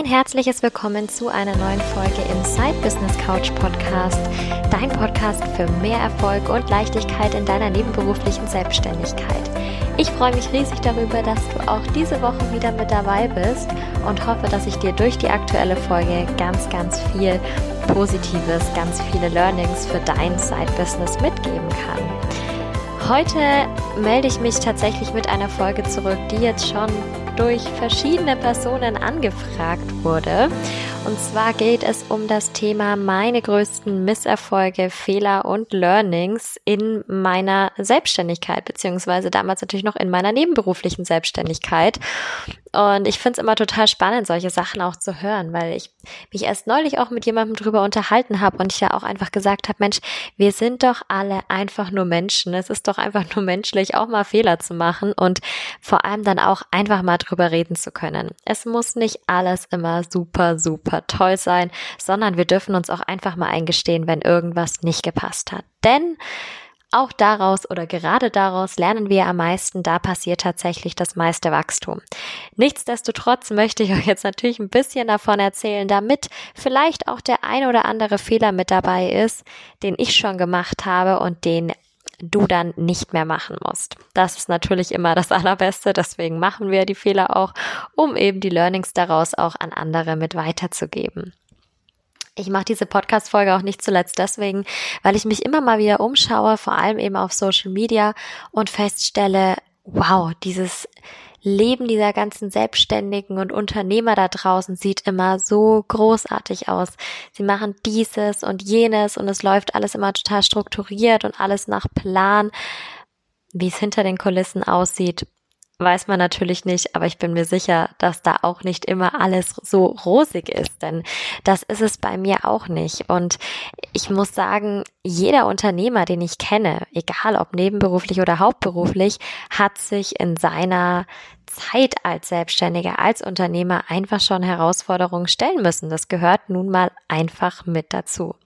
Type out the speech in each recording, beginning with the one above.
Ein herzliches Willkommen zu einer neuen Folge im Side Business Couch Podcast, dein Podcast für mehr Erfolg und Leichtigkeit in deiner nebenberuflichen Selbstständigkeit. Ich freue mich riesig darüber, dass du auch diese Woche wieder mit dabei bist und hoffe, dass ich dir durch die aktuelle Folge ganz, ganz viel Positives, ganz viele Learnings für dein Side Business mitgeben kann. Heute melde ich mich tatsächlich mit einer Folge zurück, die jetzt schon durch verschiedene Personen angefragt wurde. Und zwar geht es um das Thema meine größten Misserfolge, Fehler und Learnings in meiner Selbstständigkeit, beziehungsweise damals natürlich noch in meiner nebenberuflichen Selbstständigkeit. Und ich finde es immer total spannend, solche Sachen auch zu hören, weil ich mich erst neulich auch mit jemandem drüber unterhalten habe und ich ja auch einfach gesagt habe, Mensch, wir sind doch alle einfach nur Menschen. Es ist doch einfach nur menschlich, auch mal Fehler zu machen und vor allem dann auch einfach mal drüber reden zu können. Es muss nicht alles immer super, super toll sein, sondern wir dürfen uns auch einfach mal eingestehen, wenn irgendwas nicht gepasst hat. Denn auch daraus oder gerade daraus lernen wir am meisten, da passiert tatsächlich das meiste Wachstum. Nichtsdestotrotz möchte ich euch jetzt natürlich ein bisschen davon erzählen, damit vielleicht auch der ein oder andere Fehler mit dabei ist, den ich schon gemacht habe und den du dann nicht mehr machen musst. Das ist natürlich immer das Allerbeste, deswegen machen wir die Fehler auch, um eben die Learnings daraus auch an andere mit weiterzugeben. Ich mache diese Podcast-Folge auch nicht zuletzt deswegen, weil ich mich immer mal wieder umschaue, vor allem eben auf Social Media und feststelle, wow, dieses Leben dieser ganzen Selbstständigen und Unternehmer da draußen sieht immer so großartig aus. Sie machen dieses und jenes und es läuft alles immer total strukturiert und alles nach Plan. Wie es hinter den Kulissen aussieht, weiß man natürlich nicht, aber ich bin mir sicher, dass da auch nicht immer alles so rosig ist, denn das ist es bei mir auch nicht. Und ich muss sagen, jeder Unternehmer, den ich kenne, egal ob nebenberuflich oder hauptberuflich, hat sich in seiner Zeit als Selbstständiger, als Unternehmer einfach schon Herausforderungen stellen müssen. Das gehört nun mal einfach mit dazu.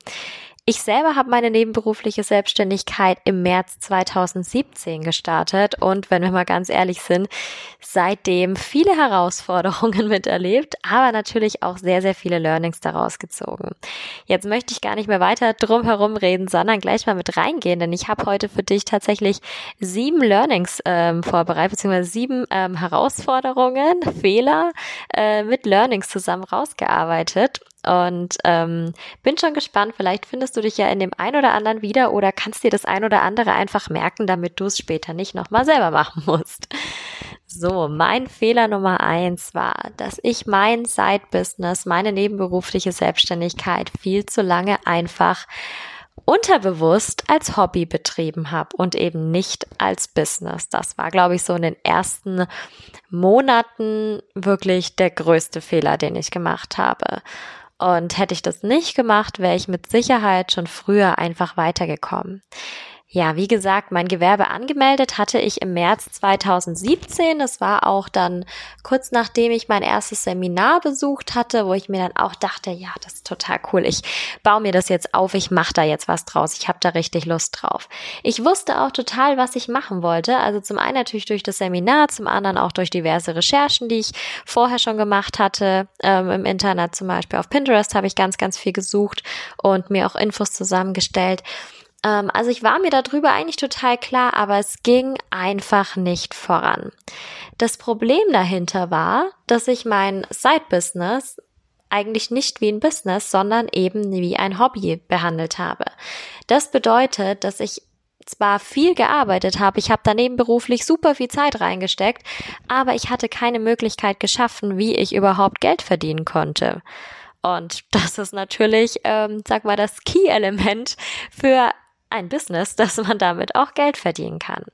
Ich selber habe meine nebenberufliche Selbstständigkeit im März 2017 gestartet und wenn wir mal ganz ehrlich sind, seitdem viele Herausforderungen miterlebt, aber natürlich auch sehr, sehr viele Learnings daraus gezogen. Jetzt möchte ich gar nicht mehr weiter drum herum reden, sondern gleich mal mit reingehen, denn ich habe heute für dich tatsächlich sieben Learnings ähm, vorbereitet, beziehungsweise sieben ähm, Herausforderungen, Fehler äh, mit Learnings zusammen rausgearbeitet und ähm, bin schon gespannt, vielleicht findest du dich ja in dem ein oder anderen wieder oder kannst dir das ein oder andere einfach merken, damit du es später nicht nochmal selber machen musst. So, mein Fehler Nummer eins war, dass ich mein Side-Business, meine nebenberufliche Selbstständigkeit viel zu lange einfach unterbewusst als Hobby betrieben habe und eben nicht als Business. Das war, glaube ich, so in den ersten Monaten wirklich der größte Fehler, den ich gemacht habe. Und hätte ich das nicht gemacht, wäre ich mit Sicherheit schon früher einfach weitergekommen. Ja, wie gesagt, mein Gewerbe angemeldet hatte ich im März 2017. Das war auch dann kurz nachdem ich mein erstes Seminar besucht hatte, wo ich mir dann auch dachte, ja, das ist total cool. Ich baue mir das jetzt auf, ich mache da jetzt was draus. Ich habe da richtig Lust drauf. Ich wusste auch total, was ich machen wollte. Also zum einen natürlich durch das Seminar, zum anderen auch durch diverse Recherchen, die ich vorher schon gemacht hatte. Ähm, Im Internet zum Beispiel auf Pinterest habe ich ganz, ganz viel gesucht und mir auch Infos zusammengestellt. Ähm, also ich war mir darüber eigentlich total klar, aber es ging einfach nicht voran. Das Problem dahinter war, dass ich mein Side-Business eigentlich nicht wie ein Business, sondern eben wie ein Hobby behandelt habe. Das bedeutet, dass ich zwar viel gearbeitet habe, ich habe daneben beruflich super viel Zeit reingesteckt, aber ich hatte keine Möglichkeit geschaffen, wie ich überhaupt Geld verdienen konnte. Und das ist natürlich, ähm, sag mal, das Key-Element für ein Business, dass man damit auch Geld verdienen kann.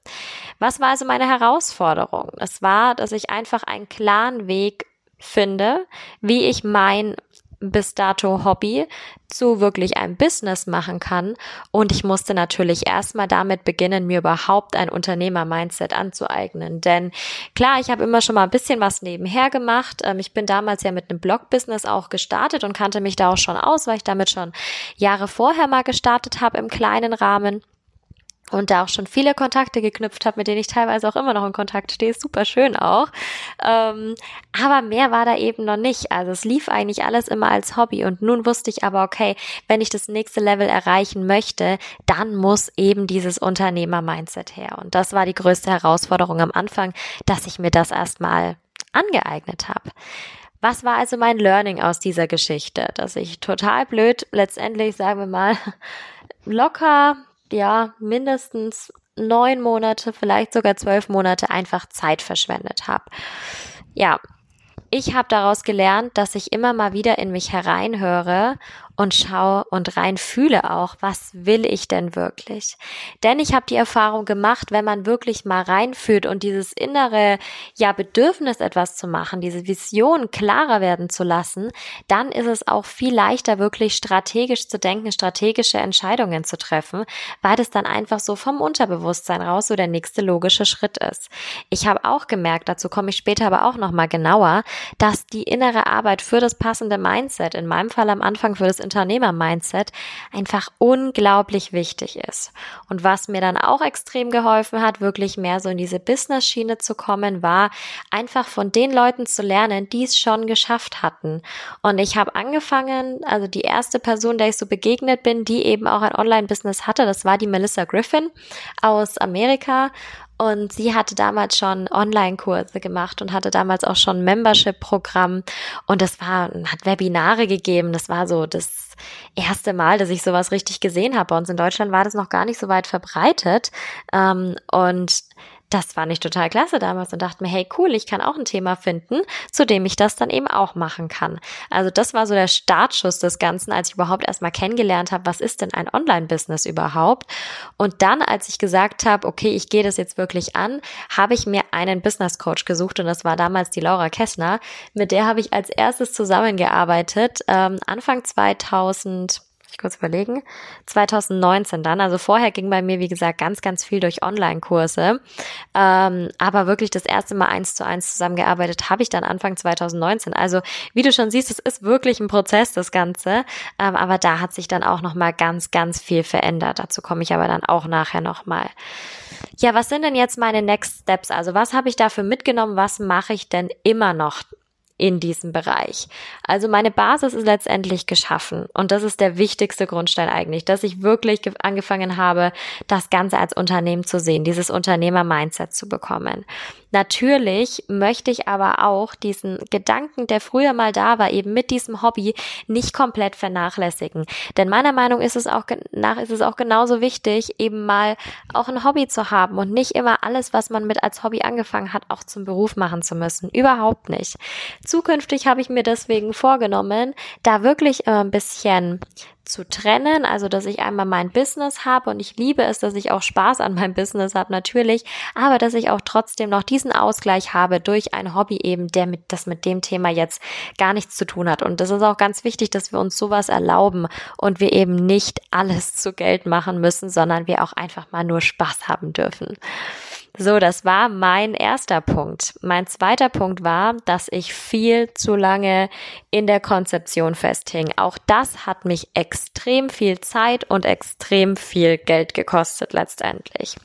Was war also meine Herausforderung? Es war, dass ich einfach einen klaren Weg finde, wie ich mein bis dato Hobby zu wirklich einem Business machen kann. Und ich musste natürlich erstmal damit beginnen, mir überhaupt ein Unternehmer-Mindset anzueignen. Denn klar, ich habe immer schon mal ein bisschen was nebenher gemacht. Ähm, ich bin damals ja mit einem Blog-Business auch gestartet und kannte mich da auch schon aus, weil ich damit schon Jahre vorher mal gestartet habe im kleinen Rahmen. Und da auch schon viele Kontakte geknüpft habe, mit denen ich teilweise auch immer noch in Kontakt stehe. Super schön auch. Ähm, aber mehr war da eben noch nicht. Also es lief eigentlich alles immer als Hobby. Und nun wusste ich aber, okay, wenn ich das nächste Level erreichen möchte, dann muss eben dieses Unternehmer-Mindset her. Und das war die größte Herausforderung am Anfang, dass ich mir das erstmal angeeignet habe. Was war also mein Learning aus dieser Geschichte? Dass ich total blöd letztendlich, sagen wir mal, locker ja, mindestens neun Monate, vielleicht sogar zwölf Monate einfach Zeit verschwendet habe. Ja, ich habe daraus gelernt, dass ich immer mal wieder in mich hereinhöre und schaue und rein fühle auch, was will ich denn wirklich? Denn ich habe die Erfahrung gemacht, wenn man wirklich mal reinfühlt und dieses innere ja Bedürfnis etwas zu machen, diese Vision klarer werden zu lassen, dann ist es auch viel leichter wirklich strategisch zu denken, strategische Entscheidungen zu treffen, weil es dann einfach so vom Unterbewusstsein raus so der nächste logische Schritt ist. Ich habe auch gemerkt, dazu komme ich später aber auch noch mal genauer, dass die innere Arbeit für das passende Mindset, in meinem Fall am Anfang für das Unternehmer-Mindset einfach unglaublich wichtig ist. Und was mir dann auch extrem geholfen hat, wirklich mehr so in diese Business-Schiene zu kommen, war einfach von den Leuten zu lernen, die es schon geschafft hatten. Und ich habe angefangen, also die erste Person, der ich so begegnet bin, die eben auch ein Online-Business hatte, das war die Melissa Griffin aus Amerika. Und sie hatte damals schon Online-Kurse gemacht und hatte damals auch schon Membership-Programm. Und das war, hat Webinare gegeben. Das war so das erste Mal, dass ich sowas richtig gesehen habe. Bei uns in Deutschland war das noch gar nicht so weit verbreitet. Ähm, und das fand ich total klasse damals und dachte mir, hey cool, ich kann auch ein Thema finden, zu dem ich das dann eben auch machen kann. Also das war so der Startschuss des Ganzen, als ich überhaupt erstmal kennengelernt habe, was ist denn ein Online-Business überhaupt? Und dann, als ich gesagt habe, okay, ich gehe das jetzt wirklich an, habe ich mir einen Business Coach gesucht und das war damals die Laura Kessner. Mit der habe ich als erstes zusammengearbeitet, ähm, Anfang 2000 ich kurz überlegen, 2019 dann. Also vorher ging bei mir, wie gesagt, ganz, ganz viel durch Online-Kurse. Ähm, aber wirklich das erste Mal eins zu eins zusammengearbeitet habe ich dann Anfang 2019. Also wie du schon siehst, es ist wirklich ein Prozess, das Ganze. Ähm, aber da hat sich dann auch nochmal ganz, ganz viel verändert. Dazu komme ich aber dann auch nachher nochmal. Ja, was sind denn jetzt meine Next Steps? Also was habe ich dafür mitgenommen? Was mache ich denn immer noch in diesem Bereich. Also meine Basis ist letztendlich geschaffen und das ist der wichtigste Grundstein eigentlich, dass ich wirklich angefangen habe, das Ganze als Unternehmen zu sehen, dieses Unternehmer-Mindset zu bekommen. Natürlich möchte ich aber auch diesen Gedanken, der früher mal da war, eben mit diesem Hobby nicht komplett vernachlässigen. Denn meiner Meinung ist es auch nach ist es auch genauso wichtig, eben mal auch ein Hobby zu haben und nicht immer alles, was man mit als Hobby angefangen hat, auch zum Beruf machen zu müssen. Überhaupt nicht. Zukünftig habe ich mir deswegen vorgenommen, da wirklich ein bisschen zu trennen, also dass ich einmal mein Business habe und ich liebe es, dass ich auch Spaß an meinem Business habe natürlich, aber dass ich auch trotzdem noch diesen Ausgleich habe durch ein Hobby eben, der mit das mit dem Thema jetzt gar nichts zu tun hat und das ist auch ganz wichtig, dass wir uns sowas erlauben und wir eben nicht alles zu Geld machen müssen, sondern wir auch einfach mal nur Spaß haben dürfen. So, das war mein erster Punkt. Mein zweiter Punkt war, dass ich viel zu lange in der Konzeption festhing. Auch das hat mich extrem viel Zeit und extrem viel Geld gekostet letztendlich.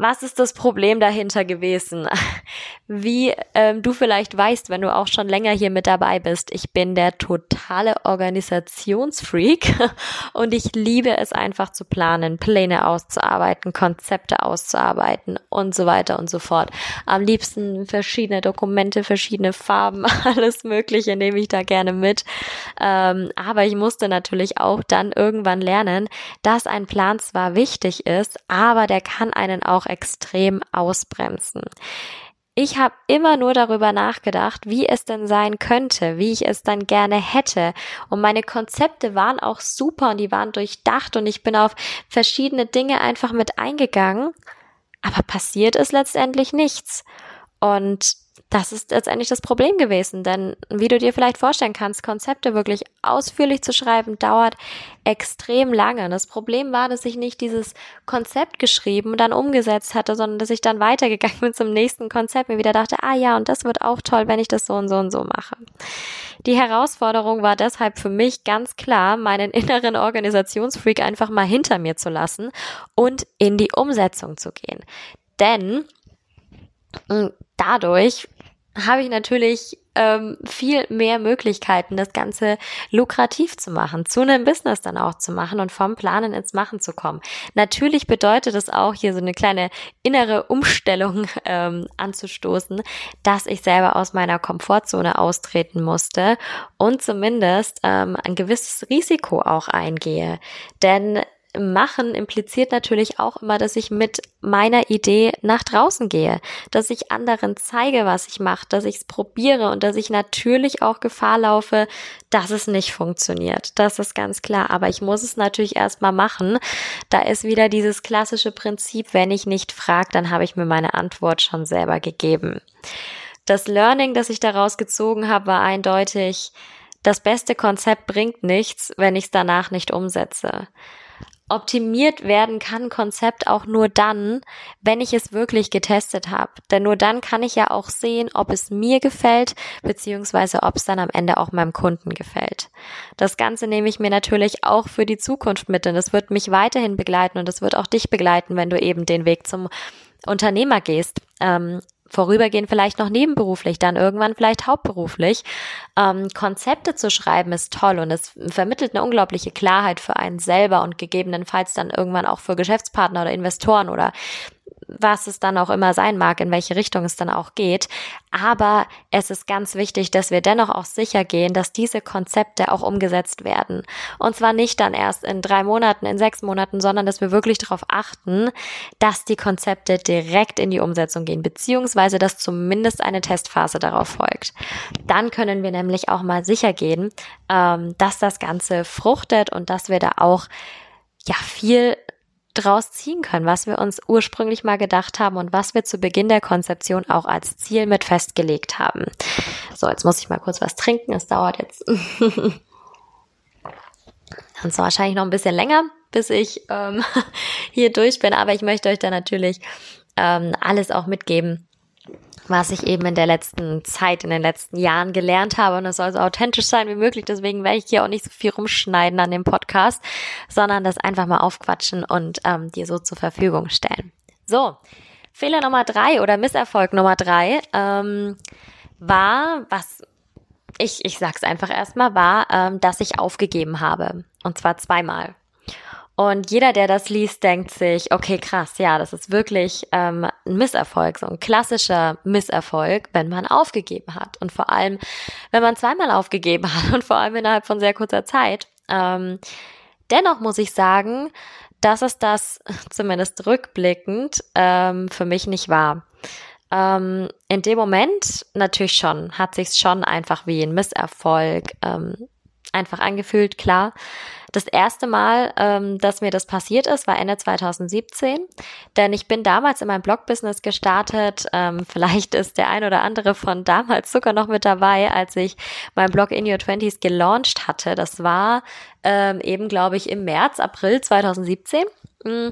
Was ist das Problem dahinter gewesen? Wie ähm, du vielleicht weißt, wenn du auch schon länger hier mit dabei bist, ich bin der totale Organisationsfreak und ich liebe es einfach zu planen, Pläne auszuarbeiten, Konzepte auszuarbeiten und so weiter und so fort. Am liebsten verschiedene Dokumente, verschiedene Farben, alles Mögliche nehme ich da gerne mit. Ähm, aber ich musste natürlich auch dann irgendwann lernen, dass ein Plan zwar wichtig ist, aber der kann einen auch extrem ausbremsen. Ich habe immer nur darüber nachgedacht, wie es denn sein könnte, wie ich es dann gerne hätte. Und meine Konzepte waren auch super und die waren durchdacht und ich bin auf verschiedene Dinge einfach mit eingegangen. Aber passiert ist letztendlich nichts. Und das ist letztendlich das Problem gewesen, denn wie du dir vielleicht vorstellen kannst, Konzepte wirklich ausführlich zu schreiben, dauert extrem lange. Das Problem war, dass ich nicht dieses Konzept geschrieben und dann umgesetzt hatte, sondern dass ich dann weitergegangen bin zum nächsten Konzept, mir wieder dachte, ah ja, und das wird auch toll, wenn ich das so und so und so mache. Die Herausforderung war deshalb für mich ganz klar, meinen inneren Organisationsfreak einfach mal hinter mir zu lassen und in die Umsetzung zu gehen. Denn mm, dadurch habe ich natürlich ähm, viel mehr Möglichkeiten, das Ganze lukrativ zu machen, zu einem Business dann auch zu machen und vom Planen ins Machen zu kommen. Natürlich bedeutet es auch, hier so eine kleine innere Umstellung ähm, anzustoßen, dass ich selber aus meiner Komfortzone austreten musste und zumindest ähm, ein gewisses Risiko auch eingehe. Denn machen impliziert natürlich auch immer, dass ich mit meiner Idee nach draußen gehe, dass ich anderen zeige, was ich mache, dass ich es probiere und dass ich natürlich auch Gefahr laufe, dass es nicht funktioniert. Das ist ganz klar. Aber ich muss es natürlich erstmal machen. Da ist wieder dieses klassische Prinzip, wenn ich nicht frage, dann habe ich mir meine Antwort schon selber gegeben. Das Learning, das ich daraus gezogen habe, war eindeutig, das beste Konzept bringt nichts, wenn ich es danach nicht umsetze optimiert werden kann Konzept auch nur dann, wenn ich es wirklich getestet habe. Denn nur dann kann ich ja auch sehen, ob es mir gefällt, beziehungsweise ob es dann am Ende auch meinem Kunden gefällt. Das Ganze nehme ich mir natürlich auch für die Zukunft mit, denn es wird mich weiterhin begleiten und es wird auch dich begleiten, wenn du eben den Weg zum Unternehmer gehst. Ähm, vorübergehend vielleicht noch nebenberuflich, dann irgendwann vielleicht hauptberuflich. Ähm, Konzepte zu schreiben ist toll und es vermittelt eine unglaubliche Klarheit für einen selber und gegebenenfalls dann irgendwann auch für Geschäftspartner oder Investoren oder was es dann auch immer sein mag, in welche Richtung es dann auch geht. Aber es ist ganz wichtig, dass wir dennoch auch sicher gehen, dass diese Konzepte auch umgesetzt werden. Und zwar nicht dann erst in drei Monaten, in sechs Monaten, sondern dass wir wirklich darauf achten, dass die Konzepte direkt in die Umsetzung gehen, beziehungsweise dass zumindest eine Testphase darauf folgt. Dann können wir nämlich auch mal sicher gehen, ähm, dass das Ganze fruchtet und dass wir da auch ja viel draus ziehen können, was wir uns ursprünglich mal gedacht haben und was wir zu Beginn der Konzeption auch als Ziel mit festgelegt haben. So, jetzt muss ich mal kurz was trinken. Es dauert jetzt. Und zwar wahrscheinlich noch ein bisschen länger, bis ich ähm, hier durch bin, aber ich möchte euch da natürlich ähm, alles auch mitgeben, was ich eben in der letzten Zeit, in den letzten Jahren gelernt habe. Und es soll so authentisch sein wie möglich. Deswegen werde ich hier auch nicht so viel rumschneiden an dem Podcast, sondern das einfach mal aufquatschen und ähm, dir so zur Verfügung stellen. So, Fehler Nummer drei oder Misserfolg Nummer drei ähm, war, was ich, ich sag's einfach erstmal, war, ähm, dass ich aufgegeben habe. Und zwar zweimal. Und jeder, der das liest, denkt sich, okay, krass, ja, das ist wirklich ähm, ein Misserfolg, so ein klassischer Misserfolg, wenn man aufgegeben hat. Und vor allem, wenn man zweimal aufgegeben hat und vor allem innerhalb von sehr kurzer Zeit. Ähm, dennoch muss ich sagen, dass es das zumindest rückblickend ähm, für mich nicht war. Ähm, in dem Moment natürlich schon, hat sich schon einfach wie ein Misserfolg ähm, einfach angefühlt, klar. Das erste Mal, ähm, dass mir das passiert ist, war Ende 2017, denn ich bin damals in meinem Blog-Business gestartet. Ähm, vielleicht ist der ein oder andere von damals sogar noch mit dabei, als ich mein Blog In Your Twenties gelauncht hatte. Das war ähm, eben, glaube ich, im März, April 2017. Mm,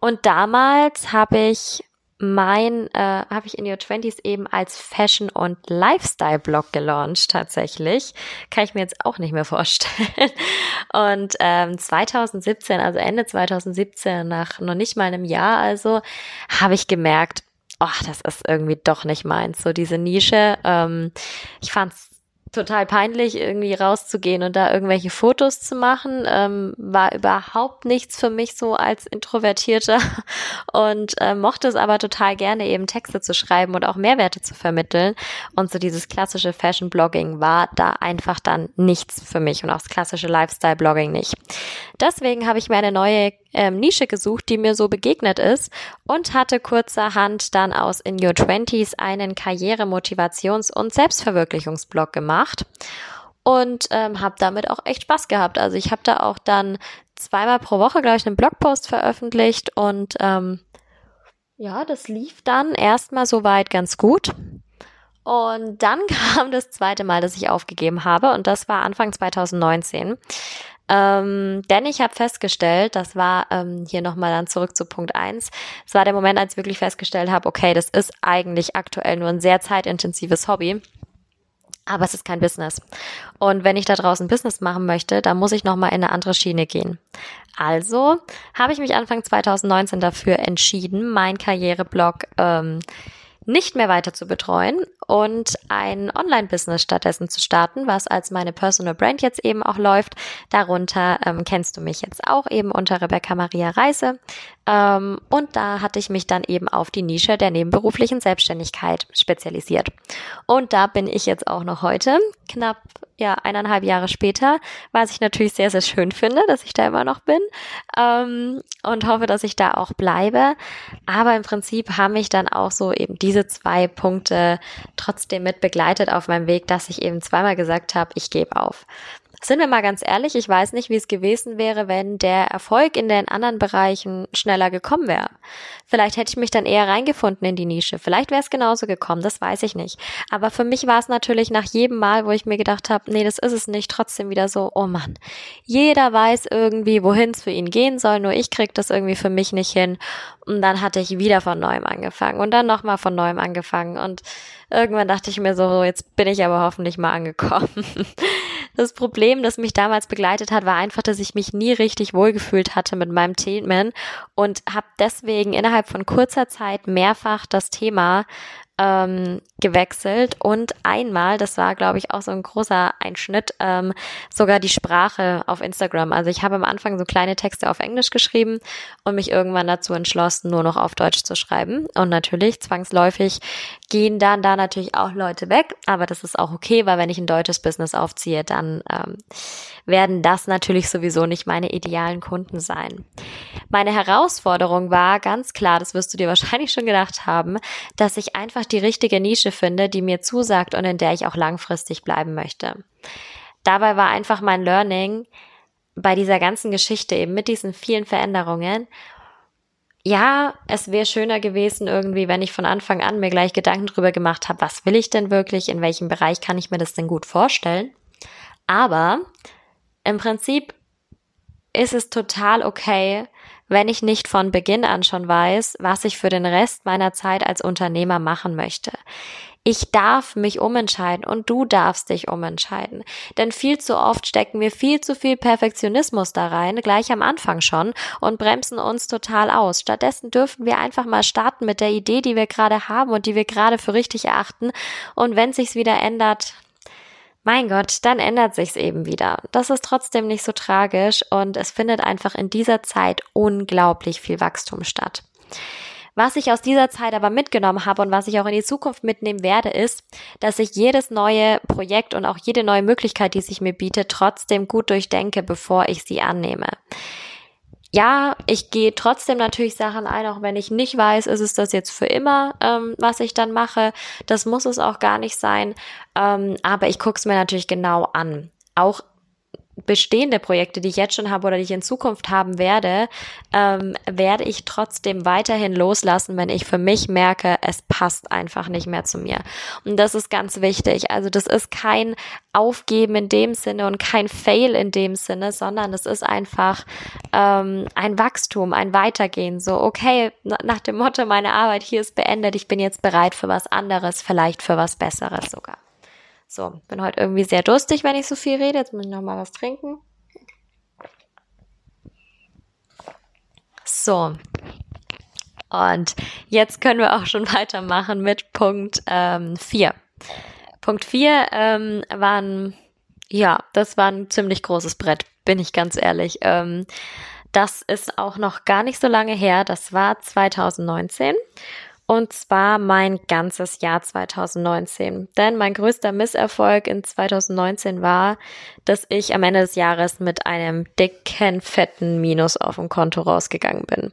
und damals habe ich mein, äh, habe ich in Your Twenties eben als Fashion- und Lifestyle-Blog gelauncht tatsächlich. Kann ich mir jetzt auch nicht mehr vorstellen. Und ähm, 2017, also Ende 2017, nach noch nicht mal einem Jahr also, habe ich gemerkt, oh, das ist irgendwie doch nicht meins. So diese Nische. Ähm, ich fand's total peinlich, irgendwie rauszugehen und da irgendwelche Fotos zu machen. Ähm, war überhaupt nichts für mich so als Introvertierter und äh, mochte es aber total gerne, eben Texte zu schreiben und auch Mehrwerte zu vermitteln. Und so dieses klassische Fashion-Blogging war da einfach dann nichts für mich und auch das klassische Lifestyle-Blogging nicht. Deswegen habe ich mir eine neue ähm, Nische gesucht, die mir so begegnet ist und hatte kurzerhand dann aus In Your Twenties einen Karriere-, Motivations- und Selbstverwirklichungsblog gemacht und ähm, habe damit auch echt Spaß gehabt. Also ich habe da auch dann zweimal pro Woche, glaube ich, einen Blogpost veröffentlicht und ähm, ja, das lief dann erstmal soweit ganz gut. Und dann kam das zweite Mal, dass ich aufgegeben habe und das war Anfang 2019. Ähm, denn ich habe festgestellt, das war ähm, hier nochmal dann zurück zu Punkt eins. es war der Moment, als ich wirklich festgestellt habe, okay, das ist eigentlich aktuell nur ein sehr zeitintensives Hobby. Aber es ist kein Business. Und wenn ich da draußen Business machen möchte, dann muss ich nochmal in eine andere Schiene gehen. Also habe ich mich Anfang 2019 dafür entschieden, mein Karriereblog ähm, nicht mehr weiter zu betreuen und ein Online-Business stattdessen zu starten, was als meine Personal Brand jetzt eben auch läuft. Darunter ähm, kennst du mich jetzt auch eben unter Rebecca Maria Reise. Ähm, und da hatte ich mich dann eben auf die Nische der nebenberuflichen Selbstständigkeit spezialisiert. Und da bin ich jetzt auch noch heute, knapp ja eineinhalb Jahre später, was ich natürlich sehr, sehr schön finde, dass ich da immer noch bin ähm, und hoffe, dass ich da auch bleibe. Aber im Prinzip haben mich dann auch so eben diese zwei Punkte trotzdem mit begleitet auf meinem Weg, dass ich eben zweimal gesagt habe, ich gebe auf. Sind wir mal ganz ehrlich, ich weiß nicht, wie es gewesen wäre, wenn der Erfolg in den anderen Bereichen schneller gekommen wäre. Vielleicht hätte ich mich dann eher reingefunden in die Nische. Vielleicht wäre es genauso gekommen, das weiß ich nicht. Aber für mich war es natürlich nach jedem Mal, wo ich mir gedacht habe, nee, das ist es nicht, trotzdem wieder so, oh Mann, jeder weiß irgendwie, wohin es für ihn gehen soll, nur ich krieg das irgendwie für mich nicht hin. Und dann hatte ich wieder von neuem angefangen und dann nochmal von neuem angefangen und irgendwann dachte ich mir so, jetzt bin ich aber hoffentlich mal angekommen. Das Problem, das mich damals begleitet hat, war einfach, dass ich mich nie richtig wohlgefühlt hatte mit meinem Themen und habe deswegen innerhalb von kurzer Zeit mehrfach das Thema ähm, gewechselt und einmal, das war glaube ich auch so ein großer Einschnitt, ähm, sogar die Sprache auf Instagram. Also ich habe am Anfang so kleine Texte auf Englisch geschrieben und mich irgendwann dazu entschlossen, nur noch auf Deutsch zu schreiben. Und natürlich, zwangsläufig gehen dann da natürlich auch Leute weg, aber das ist auch okay, weil wenn ich ein deutsches Business aufziehe, dann ähm, werden das natürlich sowieso nicht meine idealen Kunden sein. Meine Herausforderung war ganz klar, das wirst du dir wahrscheinlich schon gedacht haben, dass ich einfach die richtige Nische finde, die mir zusagt und in der ich auch langfristig bleiben möchte. Dabei war einfach mein Learning bei dieser ganzen Geschichte eben mit diesen vielen Veränderungen. Ja, es wäre schöner gewesen irgendwie, wenn ich von Anfang an mir gleich Gedanken drüber gemacht habe, was will ich denn wirklich, in welchem Bereich kann ich mir das denn gut vorstellen. Aber im Prinzip ist es total okay, wenn ich nicht von Beginn an schon weiß, was ich für den Rest meiner Zeit als Unternehmer machen möchte. Ich darf mich umentscheiden und du darfst dich umentscheiden. Denn viel zu oft stecken wir viel zu viel Perfektionismus da rein, gleich am Anfang schon, und bremsen uns total aus. Stattdessen dürfen wir einfach mal starten mit der Idee, die wir gerade haben und die wir gerade für richtig erachten. Und wenn sich's wieder ändert, mein Gott, dann ändert sich's eben wieder. Das ist trotzdem nicht so tragisch und es findet einfach in dieser Zeit unglaublich viel Wachstum statt. Was ich aus dieser Zeit aber mitgenommen habe und was ich auch in die Zukunft mitnehmen werde, ist, dass ich jedes neue Projekt und auch jede neue Möglichkeit, die sich mir bietet, trotzdem gut durchdenke, bevor ich sie annehme ja, ich gehe trotzdem natürlich Sachen ein, auch wenn ich nicht weiß, ist es das jetzt für immer, ähm, was ich dann mache. Das muss es auch gar nicht sein. Ähm, aber ich gucke es mir natürlich genau an. Auch bestehende Projekte, die ich jetzt schon habe oder die ich in Zukunft haben werde, ähm, werde ich trotzdem weiterhin loslassen, wenn ich für mich merke, es passt einfach nicht mehr zu mir. Und das ist ganz wichtig. Also das ist kein Aufgeben in dem Sinne und kein Fail in dem Sinne, sondern es ist einfach ähm, ein Wachstum, ein Weitergehen. So, okay, nach dem Motto, meine Arbeit hier ist beendet, ich bin jetzt bereit für was anderes, vielleicht für was Besseres sogar. So, bin heute irgendwie sehr durstig, wenn ich so viel rede. Jetzt muss ich noch mal was trinken. So. Und jetzt können wir auch schon weitermachen mit Punkt 4. Ähm, Punkt 4 ähm, waren, ja, das war ein ziemlich großes Brett, bin ich ganz ehrlich. Ähm, das ist auch noch gar nicht so lange her. Das war 2019. Und zwar mein ganzes Jahr 2019. Denn mein größter Misserfolg in 2019 war, dass ich am Ende des Jahres mit einem dicken, fetten Minus auf dem Konto rausgegangen bin.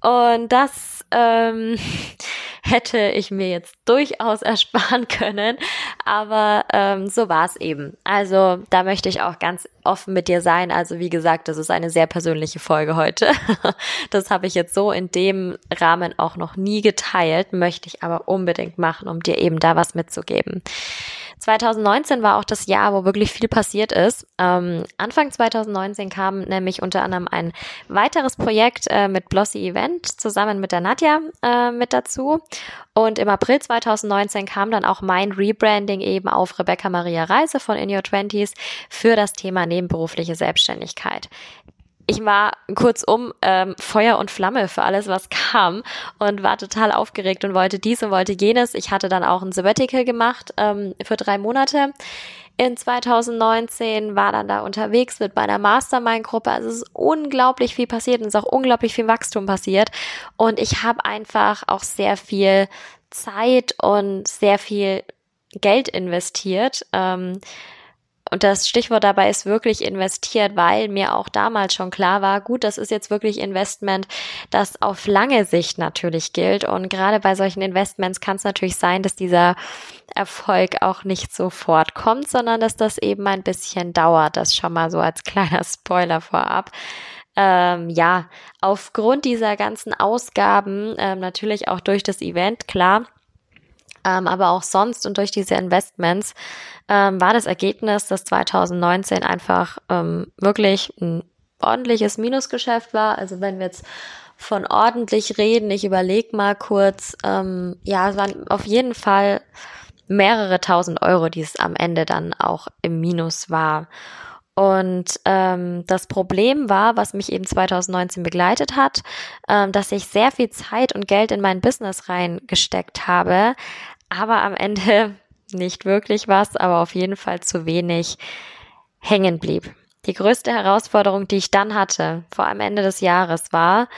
Und das ähm, hätte ich mir jetzt durchaus ersparen können, aber ähm, so war es eben. Also da möchte ich auch ganz offen mit dir sein. Also wie gesagt, das ist eine sehr persönliche Folge heute. Das habe ich jetzt so in dem Rahmen auch noch nie geteilt, möchte ich aber unbedingt machen, um dir eben da was mitzugeben. 2019 war auch das Jahr, wo wirklich viel passiert ist. Ähm, Anfang 2019 kam nämlich unter anderem ein weiteres Projekt äh, mit Blossy Event zusammen mit der Nadja äh, mit dazu. Und im April 2019 kam dann auch mein Rebranding eben auf Rebecca Maria Reise von In Your Twenties für das Thema nebenberufliche Selbstständigkeit ich war kurzum ähm, Feuer und Flamme für alles, was kam und war total aufgeregt und wollte dies und wollte jenes. Ich hatte dann auch ein Sabbatical gemacht ähm, für drei Monate in 2019, war dann da unterwegs mit meiner Mastermind-Gruppe. Also es ist unglaublich viel passiert und es ist auch unglaublich viel Wachstum passiert. Und ich habe einfach auch sehr viel Zeit und sehr viel Geld investiert. Ähm, und das Stichwort dabei ist wirklich investiert, weil mir auch damals schon klar war, gut, das ist jetzt wirklich Investment, das auf lange Sicht natürlich gilt. Und gerade bei solchen Investments kann es natürlich sein, dass dieser Erfolg auch nicht sofort kommt, sondern dass das eben ein bisschen dauert. Das schon mal so als kleiner Spoiler vorab. Ähm, ja, aufgrund dieser ganzen Ausgaben, ähm, natürlich auch durch das Event, klar, ähm, aber auch sonst und durch diese Investments ähm, war das Ergebnis, dass 2019 einfach ähm, wirklich ein ordentliches Minusgeschäft war. Also wenn wir jetzt von ordentlich reden, ich überlege mal kurz, ähm, ja, es waren auf jeden Fall mehrere tausend Euro, die es am Ende dann auch im Minus war. Und ähm, das Problem war, was mich eben 2019 begleitet hat, ähm, dass ich sehr viel Zeit und Geld in mein Business reingesteckt habe, aber am Ende nicht wirklich was, aber auf jeden Fall zu wenig hängen blieb. Die größte Herausforderung, die ich dann hatte, vor am Ende des Jahres, war,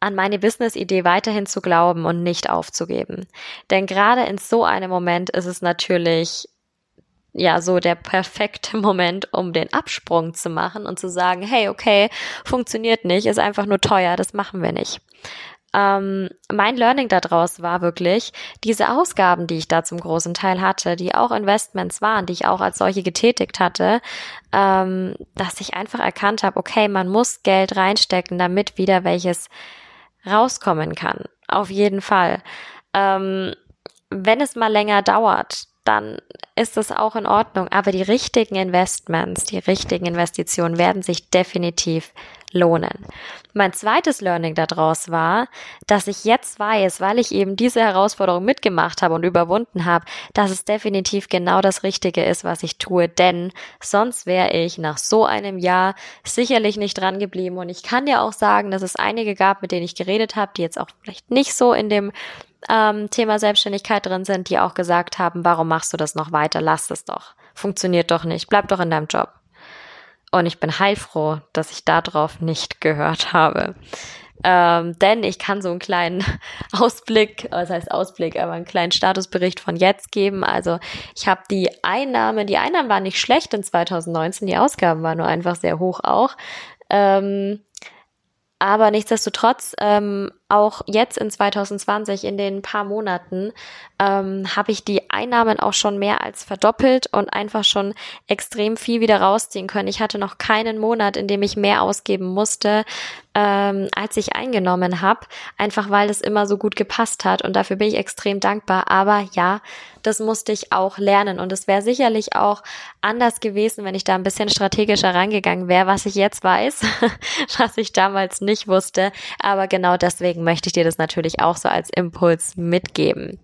an meine Business-Idee weiterhin zu glauben und nicht aufzugeben. Denn gerade in so einem Moment ist es natürlich ja so der perfekte Moment, um den Absprung zu machen und zu sagen, hey, okay, funktioniert nicht, ist einfach nur teuer, das machen wir nicht ähm, mein Learning daraus war wirklich, diese Ausgaben, die ich da zum großen Teil hatte, die auch Investments waren, die ich auch als solche getätigt hatte, ähm, dass ich einfach erkannt habe, okay, man muss Geld reinstecken, damit wieder welches rauskommen kann. Auf jeden Fall. Ähm, wenn es mal länger dauert, dann ist das auch in Ordnung. Aber die richtigen Investments, die richtigen Investitionen werden sich definitiv lohnen. Mein zweites Learning daraus war, dass ich jetzt weiß, weil ich eben diese Herausforderung mitgemacht habe und überwunden habe, dass es definitiv genau das Richtige ist, was ich tue, denn sonst wäre ich nach so einem Jahr sicherlich nicht dran geblieben und ich kann dir auch sagen, dass es einige gab, mit denen ich geredet habe, die jetzt auch vielleicht nicht so in dem ähm, Thema Selbstständigkeit drin sind, die auch gesagt haben, warum machst du das noch weiter? Lass es doch. Funktioniert doch nicht. Bleib doch in deinem Job. Und ich bin heilfroh, dass ich darauf nicht gehört habe. Ähm, denn ich kann so einen kleinen Ausblick, was heißt Ausblick, aber einen kleinen Statusbericht von jetzt geben. Also ich habe die Einnahmen, die Einnahmen waren nicht schlecht in 2019, die Ausgaben waren nur einfach sehr hoch auch. Ähm, aber nichtsdestotrotz ähm, auch jetzt in 2020, in den paar Monaten, ähm, habe ich die Einnahmen auch schon mehr als verdoppelt und einfach schon extrem viel wieder rausziehen können. Ich hatte noch keinen Monat, in dem ich mehr ausgeben musste, ähm, als ich eingenommen habe, einfach weil es immer so gut gepasst hat und dafür bin ich extrem dankbar. Aber ja, das musste ich auch lernen und es wäre sicherlich auch anders gewesen, wenn ich da ein bisschen strategischer rangegangen wäre, was ich jetzt weiß, was ich damals nicht wusste. Aber genau deswegen deswegen möchte ich dir das natürlich auch so als Impuls mitgeben.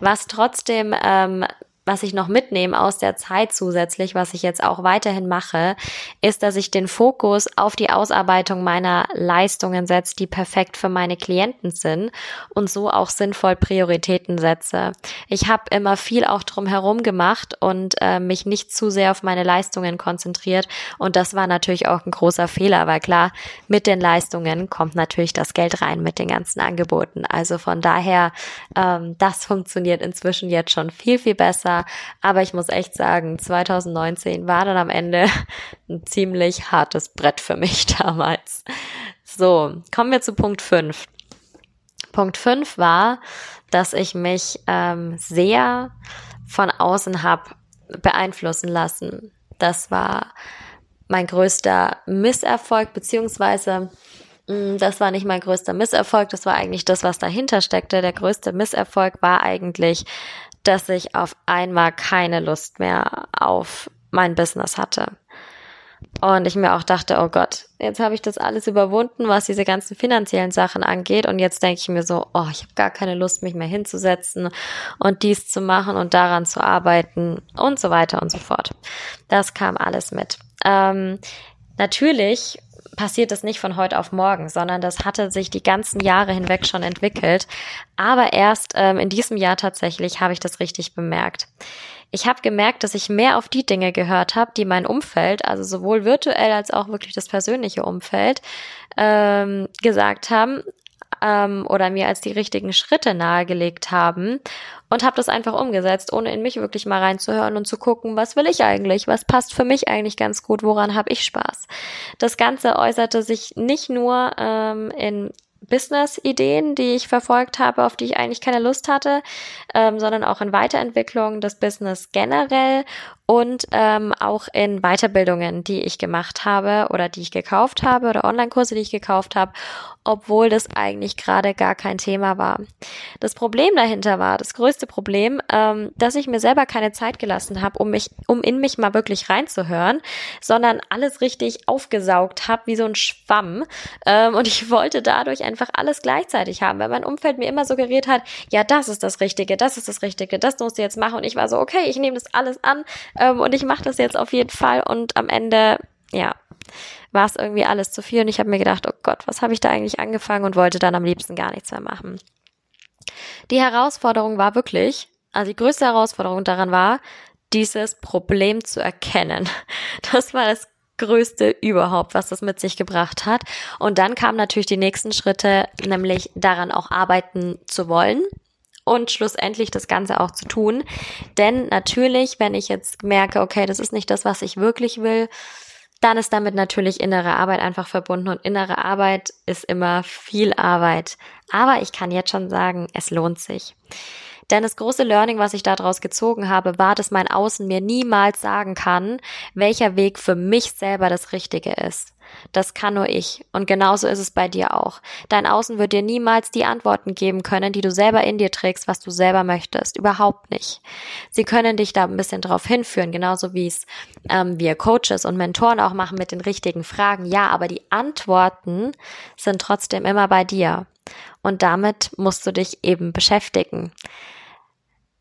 Was trotzdem ähm, was ich noch mitnehme aus der Zeit zusätzlich, was ich jetzt auch weiterhin mache, ist, dass ich den Fokus auf die Ausarbeitung meiner Leistungen setze, die perfekt für meine Klienten sind und so auch sinnvoll Prioritäten setze. Ich habe immer viel auch drum herum gemacht und äh, mich nicht zu sehr auf meine Leistungen konzentriert und das war natürlich auch ein großer Fehler, weil klar, mit den Leistungen kommt natürlich das Geld rein mit den ganzen Angeboten. Also von daher, ähm, das funktioniert inzwischen jetzt schon viel, viel besser war. Aber ich muss echt sagen, 2019 war dann am Ende ein ziemlich hartes Brett für mich damals. So, kommen wir zu Punkt 5. Punkt 5 war, dass ich mich ähm, sehr von außen habe beeinflussen lassen. Das war mein größter Misserfolg, beziehungsweise mm, das war nicht mein größter Misserfolg, das war eigentlich das, was dahinter steckte. Der größte Misserfolg war eigentlich, dass ich auf einmal keine Lust mehr auf mein Business hatte. Und ich mir auch dachte, oh Gott, jetzt habe ich das alles überwunden, was diese ganzen finanziellen Sachen angeht. Und jetzt denke ich mir so, oh, ich habe gar keine Lust, mich mehr hinzusetzen und dies zu machen und daran zu arbeiten und so weiter und so fort. Das kam alles mit. Ähm, natürlich passiert das nicht von heute auf morgen, sondern das hatte sich die ganzen Jahre hinweg schon entwickelt. Aber erst ähm, in diesem Jahr tatsächlich habe ich das richtig bemerkt. Ich habe gemerkt, dass ich mehr auf die Dinge gehört habe, die mein Umfeld, also sowohl virtuell als auch wirklich das persönliche Umfeld, ähm, gesagt haben ähm, oder mir als die richtigen Schritte nahegelegt haben und habe das einfach umgesetzt, ohne in mich wirklich mal reinzuhören und zu gucken, was will ich eigentlich, was passt für mich eigentlich ganz gut, woran habe ich Spaß. Das Ganze äußerte sich nicht nur ähm, in Business-Ideen, die ich verfolgt habe, auf die ich eigentlich keine Lust hatte, ähm, sondern auch in Weiterentwicklung des Business generell und ähm, auch in Weiterbildungen, die ich gemacht habe oder die ich gekauft habe oder Online-Kurse, die ich gekauft habe, obwohl das eigentlich gerade gar kein Thema war. Das Problem dahinter war, das größte Problem, ähm, dass ich mir selber keine Zeit gelassen habe, um mich, um in mich mal wirklich reinzuhören, sondern alles richtig aufgesaugt habe wie so ein Schwamm. Ähm, und ich wollte dadurch einfach alles gleichzeitig haben, weil mein Umfeld mir immer suggeriert hat, ja, das ist das Richtige, das ist das Richtige, das musst du jetzt machen. Und ich war so, okay, ich nehme das alles an ähm, und ich mache das jetzt auf jeden Fall. Und am Ende, ja, war es irgendwie alles zu viel. Und ich habe mir gedacht, oh Gott, was habe ich da eigentlich angefangen und wollte dann am liebsten gar nichts mehr machen. Die Herausforderung war wirklich, also die größte Herausforderung daran war, dieses Problem zu erkennen. Das war das Größte überhaupt, was das mit sich gebracht hat. Und dann kamen natürlich die nächsten Schritte, nämlich daran auch arbeiten zu wollen, und schlussendlich das Ganze auch zu tun. Denn natürlich, wenn ich jetzt merke, okay, das ist nicht das, was ich wirklich will, dann ist damit natürlich innere Arbeit einfach verbunden und innere Arbeit ist immer viel Arbeit. Aber ich kann jetzt schon sagen, es lohnt sich. Denn das große Learning, was ich daraus gezogen habe, war, dass mein Außen mir niemals sagen kann, welcher Weg für mich selber das Richtige ist. Das kann nur ich. Und genauso ist es bei dir auch. Dein Außen wird dir niemals die Antworten geben können, die du selber in dir trägst, was du selber möchtest. Überhaupt nicht. Sie können dich da ein bisschen drauf hinführen, genauso wie es ähm, wir Coaches und Mentoren auch machen mit den richtigen Fragen. Ja, aber die Antworten sind trotzdem immer bei dir. Und damit musst du dich eben beschäftigen.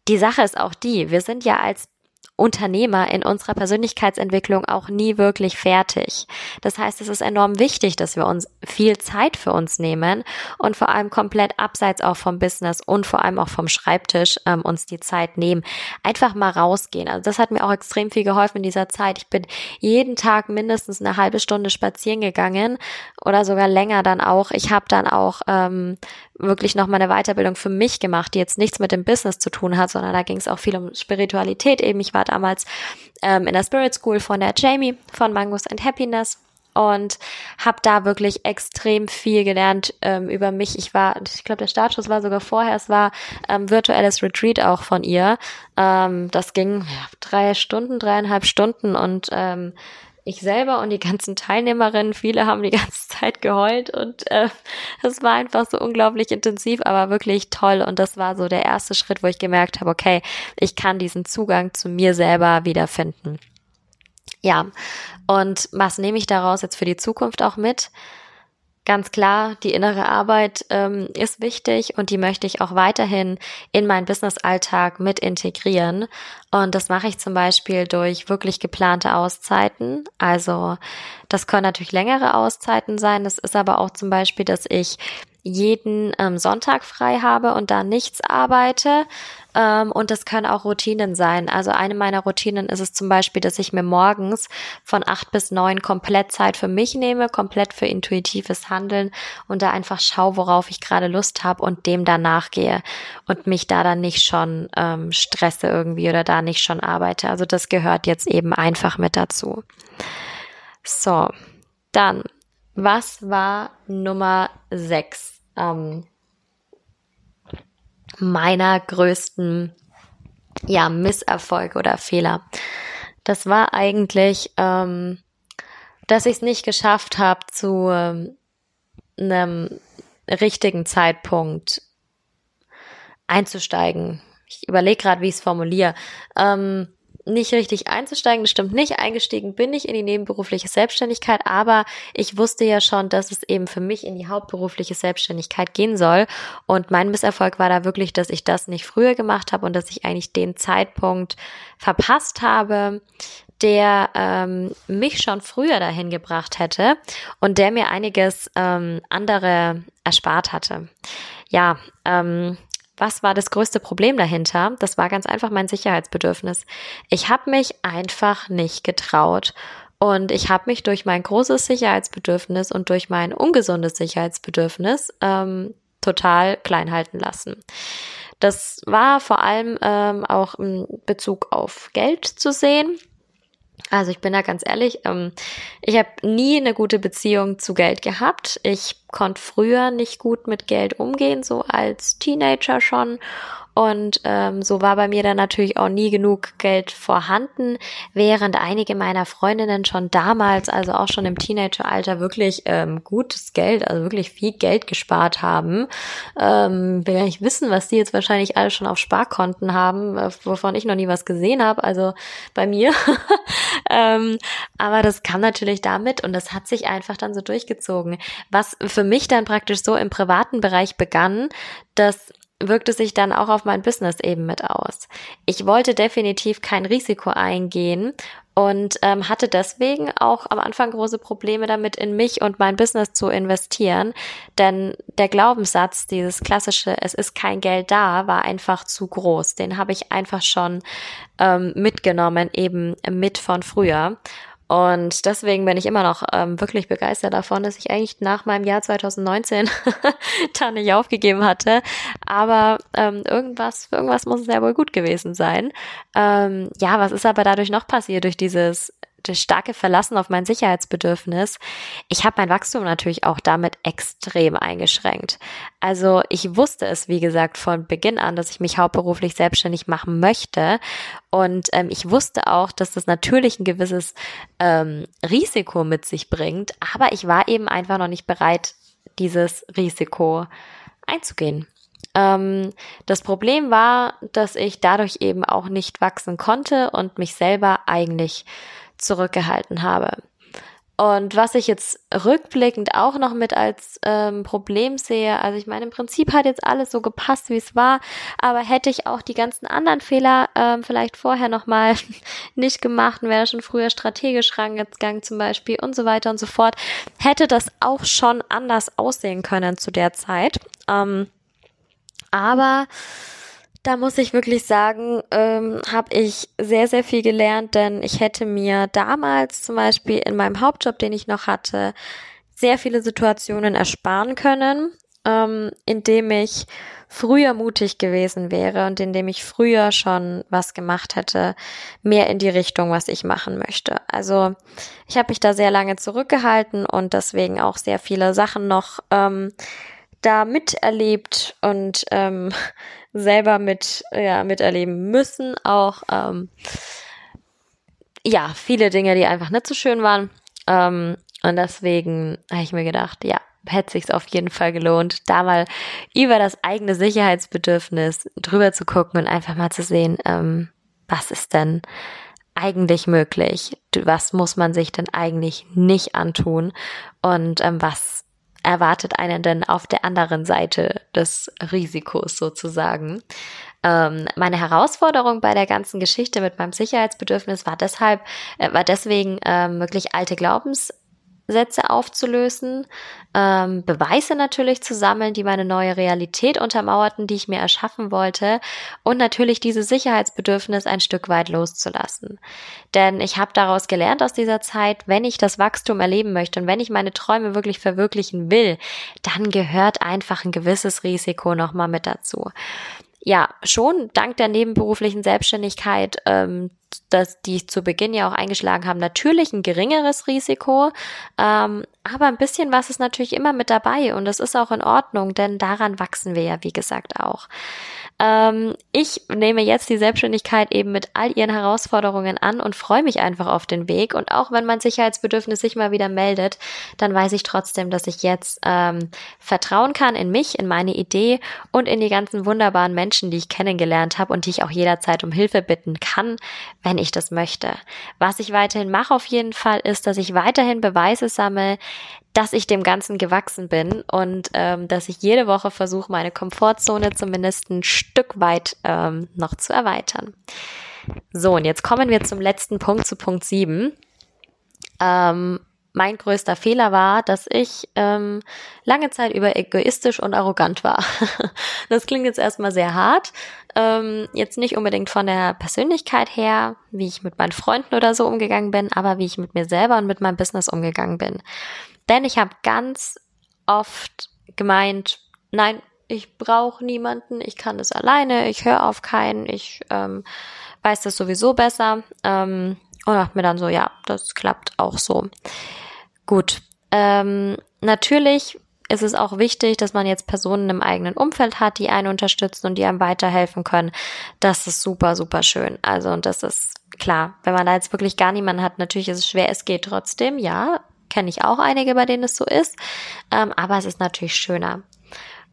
Die Sache ist auch die, wir sind ja als Unternehmer in unserer Persönlichkeitsentwicklung auch nie wirklich fertig. Das heißt, es ist enorm wichtig, dass wir uns viel Zeit für uns nehmen und vor allem komplett abseits auch vom Business und vor allem auch vom Schreibtisch ähm, uns die Zeit nehmen. Einfach mal rausgehen. Also das hat mir auch extrem viel geholfen in dieser Zeit. Ich bin jeden Tag mindestens eine halbe Stunde spazieren gegangen oder sogar länger dann auch. Ich habe dann auch ähm, wirklich noch mal eine Weiterbildung für mich gemacht, die jetzt nichts mit dem Business zu tun hat, sondern da ging es auch viel um Spiritualität eben. Ich war damals ähm, in der Spirit School von der Jamie von Mangos and Happiness und habe da wirklich extrem viel gelernt ähm, über mich. Ich war, ich glaube, der Startschuss war sogar vorher. Es war ähm, virtuelles Retreat auch von ihr. Ähm, das ging ja, drei Stunden, dreieinhalb Stunden und ähm, ich selber und die ganzen Teilnehmerinnen, viele haben die ganze Zeit geheult und äh, es war einfach so unglaublich intensiv, aber wirklich toll. Und das war so der erste Schritt, wo ich gemerkt habe, okay, ich kann diesen Zugang zu mir selber wiederfinden. Ja, und was nehme ich daraus jetzt für die Zukunft auch mit? Ganz klar, die innere Arbeit ähm, ist wichtig und die möchte ich auch weiterhin in meinen Business-Alltag mit integrieren. Und das mache ich zum Beispiel durch wirklich geplante Auszeiten. Also das können natürlich längere Auszeiten sein. Das ist aber auch zum Beispiel, dass ich jeden ähm, Sonntag frei habe und da nichts arbeite. Ähm, und das können auch Routinen sein. Also eine meiner Routinen ist es zum Beispiel, dass ich mir morgens von acht bis neun komplett Zeit für mich nehme, komplett für intuitives Handeln und da einfach schaue, worauf ich gerade Lust habe und dem danach gehe und mich da dann nicht schon ähm, stresse irgendwie oder da nicht schon arbeite. Also das gehört jetzt eben einfach mit dazu. So, dann, was war Nummer sechs? Ähm, meiner größten ja, Misserfolge oder Fehler. Das war eigentlich, ähm, dass ich es nicht geschafft habe, zu ähm, einem richtigen Zeitpunkt einzusteigen ich überlege gerade, wie ich es formuliere, ähm, nicht richtig einzusteigen. Das stimmt nicht. Eingestiegen bin ich in die nebenberufliche Selbstständigkeit, aber ich wusste ja schon, dass es eben für mich in die hauptberufliche Selbstständigkeit gehen soll. Und mein Misserfolg war da wirklich, dass ich das nicht früher gemacht habe und dass ich eigentlich den Zeitpunkt verpasst habe, der ähm, mich schon früher dahin gebracht hätte und der mir einiges ähm, andere erspart hatte. Ja, ähm, was war das größte Problem dahinter? Das war ganz einfach mein Sicherheitsbedürfnis. Ich habe mich einfach nicht getraut. Und ich habe mich durch mein großes Sicherheitsbedürfnis und durch mein ungesundes Sicherheitsbedürfnis ähm, total klein halten lassen. Das war vor allem ähm, auch in Bezug auf Geld zu sehen. Also ich bin da ganz ehrlich, ähm, ich habe nie eine gute Beziehung zu Geld gehabt. Ich konnte früher nicht gut mit Geld umgehen, so als Teenager schon. Und ähm, so war bei mir dann natürlich auch nie genug Geld vorhanden, während einige meiner Freundinnen schon damals, also auch schon im Teenageralter, wirklich ähm, gutes Geld, also wirklich viel Geld gespart haben. Ähm, will ja nicht wissen, was die jetzt wahrscheinlich alle schon auf Sparkonten haben, äh, wovon ich noch nie was gesehen habe, also bei mir. ähm, aber das kam natürlich damit und das hat sich einfach dann so durchgezogen. Was für mich dann praktisch so im privaten Bereich begann, dass wirkte sich dann auch auf mein Business eben mit aus. Ich wollte definitiv kein Risiko eingehen und ähm, hatte deswegen auch am Anfang große Probleme damit, in mich und mein Business zu investieren. Denn der Glaubenssatz, dieses klassische, es ist kein Geld da, war einfach zu groß. Den habe ich einfach schon ähm, mitgenommen, eben mit von früher. Und deswegen bin ich immer noch ähm, wirklich begeistert davon, dass ich eigentlich nach meinem Jahr 2019 da nicht aufgegeben hatte. Aber ähm, irgendwas, irgendwas muss es ja wohl gut gewesen sein. Ähm, ja, was ist aber dadurch noch passiert durch dieses das starke Verlassen auf mein Sicherheitsbedürfnis, ich habe mein Wachstum natürlich auch damit extrem eingeschränkt. Also ich wusste es, wie gesagt, von Beginn an, dass ich mich hauptberuflich selbstständig machen möchte. Und ähm, ich wusste auch, dass das natürlich ein gewisses ähm, Risiko mit sich bringt. Aber ich war eben einfach noch nicht bereit, dieses Risiko einzugehen. Ähm, das Problem war, dass ich dadurch eben auch nicht wachsen konnte und mich selber eigentlich zurückgehalten habe. Und was ich jetzt rückblickend auch noch mit als ähm, Problem sehe, also ich meine, im Prinzip hat jetzt alles so gepasst, wie es war, aber hätte ich auch die ganzen anderen Fehler ähm, vielleicht vorher nochmal nicht gemacht und wäre schon früher strategisch rangegangen zum Beispiel und so weiter und so fort, hätte das auch schon anders aussehen können zu der Zeit. Ähm, aber da muss ich wirklich sagen, ähm, habe ich sehr, sehr viel gelernt, denn ich hätte mir damals zum Beispiel in meinem Hauptjob, den ich noch hatte, sehr viele Situationen ersparen können, ähm, indem ich früher mutig gewesen wäre und indem ich früher schon was gemacht hätte, mehr in die Richtung, was ich machen möchte. Also ich habe mich da sehr lange zurückgehalten und deswegen auch sehr viele Sachen noch ähm, da miterlebt und ähm, selber mit, ja, miterleben müssen. Auch, ähm, ja, viele Dinge, die einfach nicht so schön waren. Ähm, und deswegen habe ich mir gedacht, ja, hätte sich's auf jeden Fall gelohnt, da mal über das eigene Sicherheitsbedürfnis drüber zu gucken und einfach mal zu sehen, ähm, was ist denn eigentlich möglich? Was muss man sich denn eigentlich nicht antun? Und ähm, was erwartet einen denn auf der anderen Seite des Risikos sozusagen? Ähm, meine Herausforderung bei der ganzen Geschichte mit meinem Sicherheitsbedürfnis war deshalb, äh, war deswegen ähm, wirklich alte Glaubens Sätze aufzulösen, ähm, Beweise natürlich zu sammeln, die meine neue Realität untermauerten, die ich mir erschaffen wollte und natürlich dieses Sicherheitsbedürfnis ein Stück weit loszulassen. Denn ich habe daraus gelernt aus dieser Zeit, wenn ich das Wachstum erleben möchte und wenn ich meine Träume wirklich verwirklichen will, dann gehört einfach ein gewisses Risiko nochmal mit dazu ja, schon dank der nebenberuflichen Selbstständigkeit, ähm, dass die zu Beginn ja auch eingeschlagen haben, natürlich ein geringeres Risiko, ähm, aber ein bisschen was ist natürlich immer mit dabei und das ist auch in Ordnung, denn daran wachsen wir ja, wie gesagt, auch. Ähm, ich nehme jetzt die Selbstständigkeit eben mit all ihren Herausforderungen an und freue mich einfach auf den Weg. Und auch wenn mein Sicherheitsbedürfnis sich mal wieder meldet, dann weiß ich trotzdem, dass ich jetzt ähm, vertrauen kann in mich, in meine Idee und in die ganzen wunderbaren Menschen, die ich kennengelernt habe und die ich auch jederzeit um Hilfe bitten kann, wenn ich das möchte. Was ich weiterhin mache auf jeden Fall ist, dass ich weiterhin Beweise sammle, dass ich dem Ganzen gewachsen bin und ähm, dass ich jede Woche versuche, meine Komfortzone zumindest ein Stück weit ähm, noch zu erweitern. So, und jetzt kommen wir zum letzten Punkt, zu Punkt 7. Ähm, mein größter Fehler war, dass ich ähm, lange Zeit über egoistisch und arrogant war. das klingt jetzt erstmal sehr hart. Ähm, jetzt nicht unbedingt von der Persönlichkeit her, wie ich mit meinen Freunden oder so umgegangen bin, aber wie ich mit mir selber und mit meinem Business umgegangen bin. Denn ich habe ganz oft gemeint, nein, ich brauche niemanden, ich kann das alleine, ich höre auf keinen, ich ähm, weiß das sowieso besser. Ähm, und dachte mir dann so, ja, das klappt auch so. Gut. Ähm, natürlich ist es auch wichtig, dass man jetzt Personen im eigenen Umfeld hat, die einen unterstützen und die einem weiterhelfen können. Das ist super, super schön. Also, und das ist klar, wenn man da jetzt wirklich gar niemanden hat, natürlich ist es schwer, es geht trotzdem, ja, kenne ich auch einige, bei denen es so ist. Ähm, aber es ist natürlich schöner.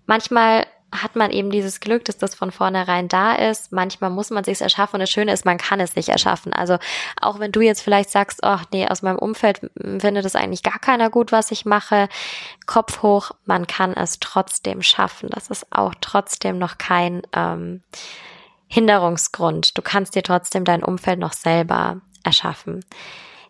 Manchmal hat man eben dieses Glück, dass das von vornherein da ist. Manchmal muss man sich erschaffen und das Schöne ist, man kann es sich erschaffen. Also auch wenn du jetzt vielleicht sagst, ach nee, aus meinem Umfeld findet es eigentlich gar keiner gut, was ich mache, Kopf hoch, man kann es trotzdem schaffen. Das ist auch trotzdem noch kein ähm, Hinderungsgrund. Du kannst dir trotzdem dein Umfeld noch selber erschaffen.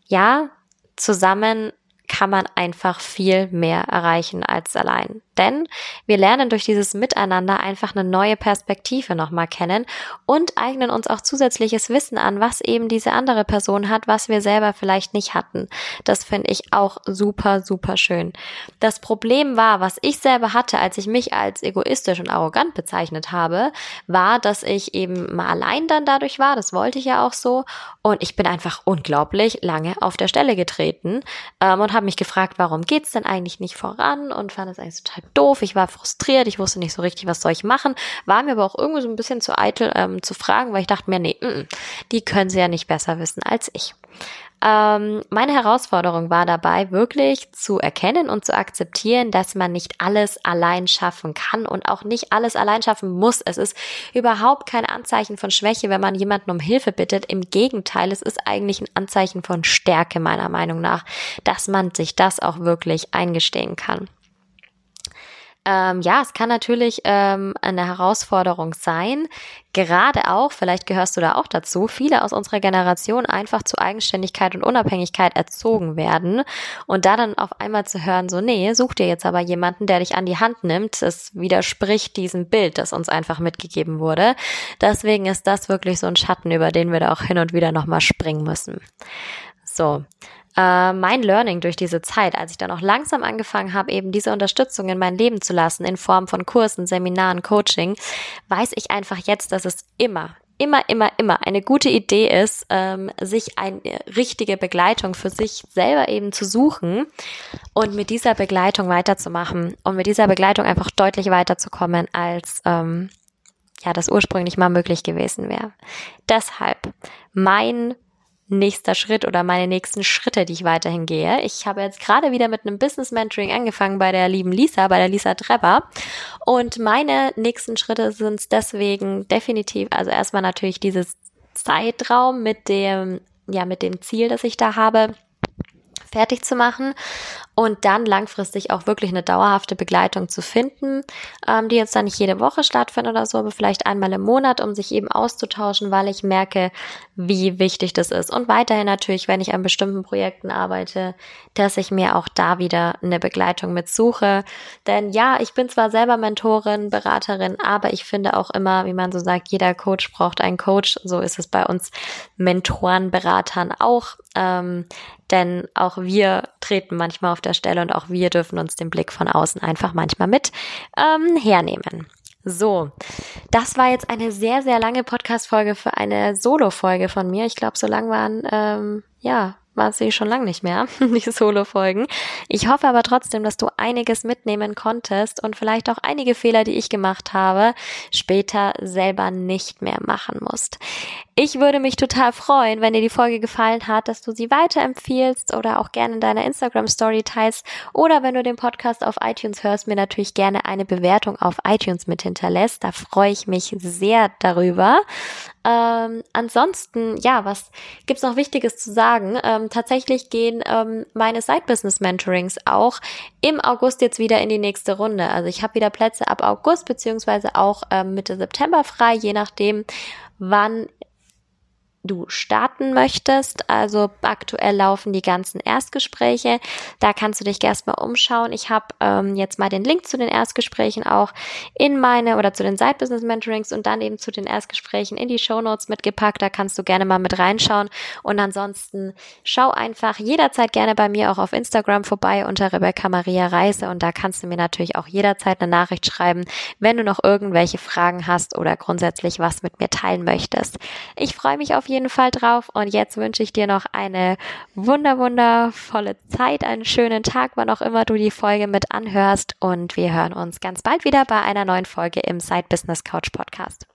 Ja, zusammen kann man einfach viel mehr erreichen als allein. Denn wir lernen durch dieses Miteinander einfach eine neue Perspektive nochmal kennen und eignen uns auch zusätzliches Wissen an, was eben diese andere Person hat, was wir selber vielleicht nicht hatten. Das finde ich auch super, super schön. Das Problem war, was ich selber hatte, als ich mich als egoistisch und arrogant bezeichnet habe, war, dass ich eben mal allein dann dadurch war. Das wollte ich ja auch so. Und ich bin einfach unglaublich lange auf der Stelle getreten ähm, und habe mich gefragt, warum geht's denn eigentlich nicht voran und fand es eigentlich total doof. Ich war frustriert, ich wusste nicht so richtig, was soll ich machen. War mir aber auch irgendwie so ein bisschen zu eitel ähm, zu fragen, weil ich dachte mir, nee, m -m, die können sie ja nicht besser wissen als ich. Ähm, meine Herausforderung war dabei, wirklich zu erkennen und zu akzeptieren, dass man nicht alles allein schaffen kann und auch nicht alles allein schaffen muss. Es ist überhaupt kein Anzeichen von Schwäche, wenn man jemanden um Hilfe bittet. Im Gegenteil, es ist eigentlich ein Anzeichen von Stärke meiner Meinung nach, dass man sich das auch wirklich eingestehen kann. Ähm, ja, es kann natürlich ähm, eine Herausforderung sein, gerade auch, vielleicht gehörst du da auch dazu, viele aus unserer Generation einfach zu Eigenständigkeit und Unabhängigkeit erzogen werden und da dann auf einmal zu hören, so, nee, such dir jetzt aber jemanden, der dich an die Hand nimmt, das widerspricht diesem Bild, das uns einfach mitgegeben wurde. Deswegen ist das wirklich so ein Schatten, über den wir da auch hin und wieder nochmal springen müssen. So, äh, mein Learning durch diese Zeit, als ich dann auch langsam angefangen habe, eben diese Unterstützung in mein Leben zu lassen, in Form von Kursen, Seminaren, Coaching, weiß ich einfach jetzt, dass es immer, immer, immer, immer eine gute Idee ist, ähm, sich eine richtige Begleitung für sich selber eben zu suchen und mit dieser Begleitung weiterzumachen und mit dieser Begleitung einfach deutlich weiterzukommen, als ähm, ja das ursprünglich mal möglich gewesen wäre. Deshalb mein nächster Schritt oder meine nächsten Schritte, die ich weiterhin gehe. Ich habe jetzt gerade wieder mit einem Business Mentoring angefangen bei der lieben Lisa, bei der Lisa Trepper. Und meine nächsten Schritte sind deswegen definitiv, also erstmal natürlich dieses Zeitraum mit dem, ja, mit dem Ziel, das ich da habe, fertig zu machen und dann langfristig auch wirklich eine dauerhafte Begleitung zu finden, ähm, die jetzt dann nicht jede Woche stattfindet oder so, aber vielleicht einmal im Monat, um sich eben auszutauschen, weil ich merke, wie wichtig das ist. Und weiterhin natürlich, wenn ich an bestimmten Projekten arbeite, dass ich mir auch da wieder eine Begleitung mit suche. Denn ja, ich bin zwar selber Mentorin, Beraterin, aber ich finde auch immer, wie man so sagt, jeder Coach braucht einen Coach. So ist es bei uns Mentoren, Beratern auch. Ähm, denn auch wir treten manchmal auf der Stelle und auch wir dürfen uns den Blick von außen einfach manchmal mit ähm, hernehmen. So, das war jetzt eine sehr, sehr lange Podcast-Folge für eine Solo-Folge von mir. Ich glaube, so lang waren, ähm, ja, war sie schon lange nicht mehr, die Solo-Folgen. Ich hoffe aber trotzdem, dass du einiges mitnehmen konntest und vielleicht auch einige Fehler, die ich gemacht habe, später selber nicht mehr machen musst. Ich würde mich total freuen, wenn dir die Folge gefallen hat, dass du sie weiterempfiehlst oder auch gerne in deiner Instagram Story teilst oder wenn du den Podcast auf iTunes hörst, mir natürlich gerne eine Bewertung auf iTunes mit hinterlässt. Da freue ich mich sehr darüber. Ähm, ansonsten, ja, was gibt's noch Wichtiges zu sagen? Ähm, tatsächlich gehen ähm, meine Side-Business-Mentorings auch im August jetzt wieder in die nächste Runde. Also ich habe wieder Plätze ab August beziehungsweise auch ähm, Mitte September frei, je nachdem, wann du starten möchtest. Also aktuell laufen die ganzen Erstgespräche. Da kannst du dich erstmal umschauen. Ich habe ähm, jetzt mal den Link zu den Erstgesprächen auch in meine oder zu den Side Business Mentorings und dann eben zu den Erstgesprächen in die Show Notes mitgepackt. Da kannst du gerne mal mit reinschauen. Und ansonsten schau einfach jederzeit gerne bei mir auch auf Instagram vorbei unter Rebecca Maria Reise und da kannst du mir natürlich auch jederzeit eine Nachricht schreiben, wenn du noch irgendwelche Fragen hast oder grundsätzlich was mit mir teilen möchtest. Ich freue mich auf jeden Fall drauf. Und jetzt wünsche ich dir noch eine wunder, wundervolle Zeit, einen schönen Tag, wann auch immer du die Folge mit anhörst. Und wir hören uns ganz bald wieder bei einer neuen Folge im Side Business Couch Podcast.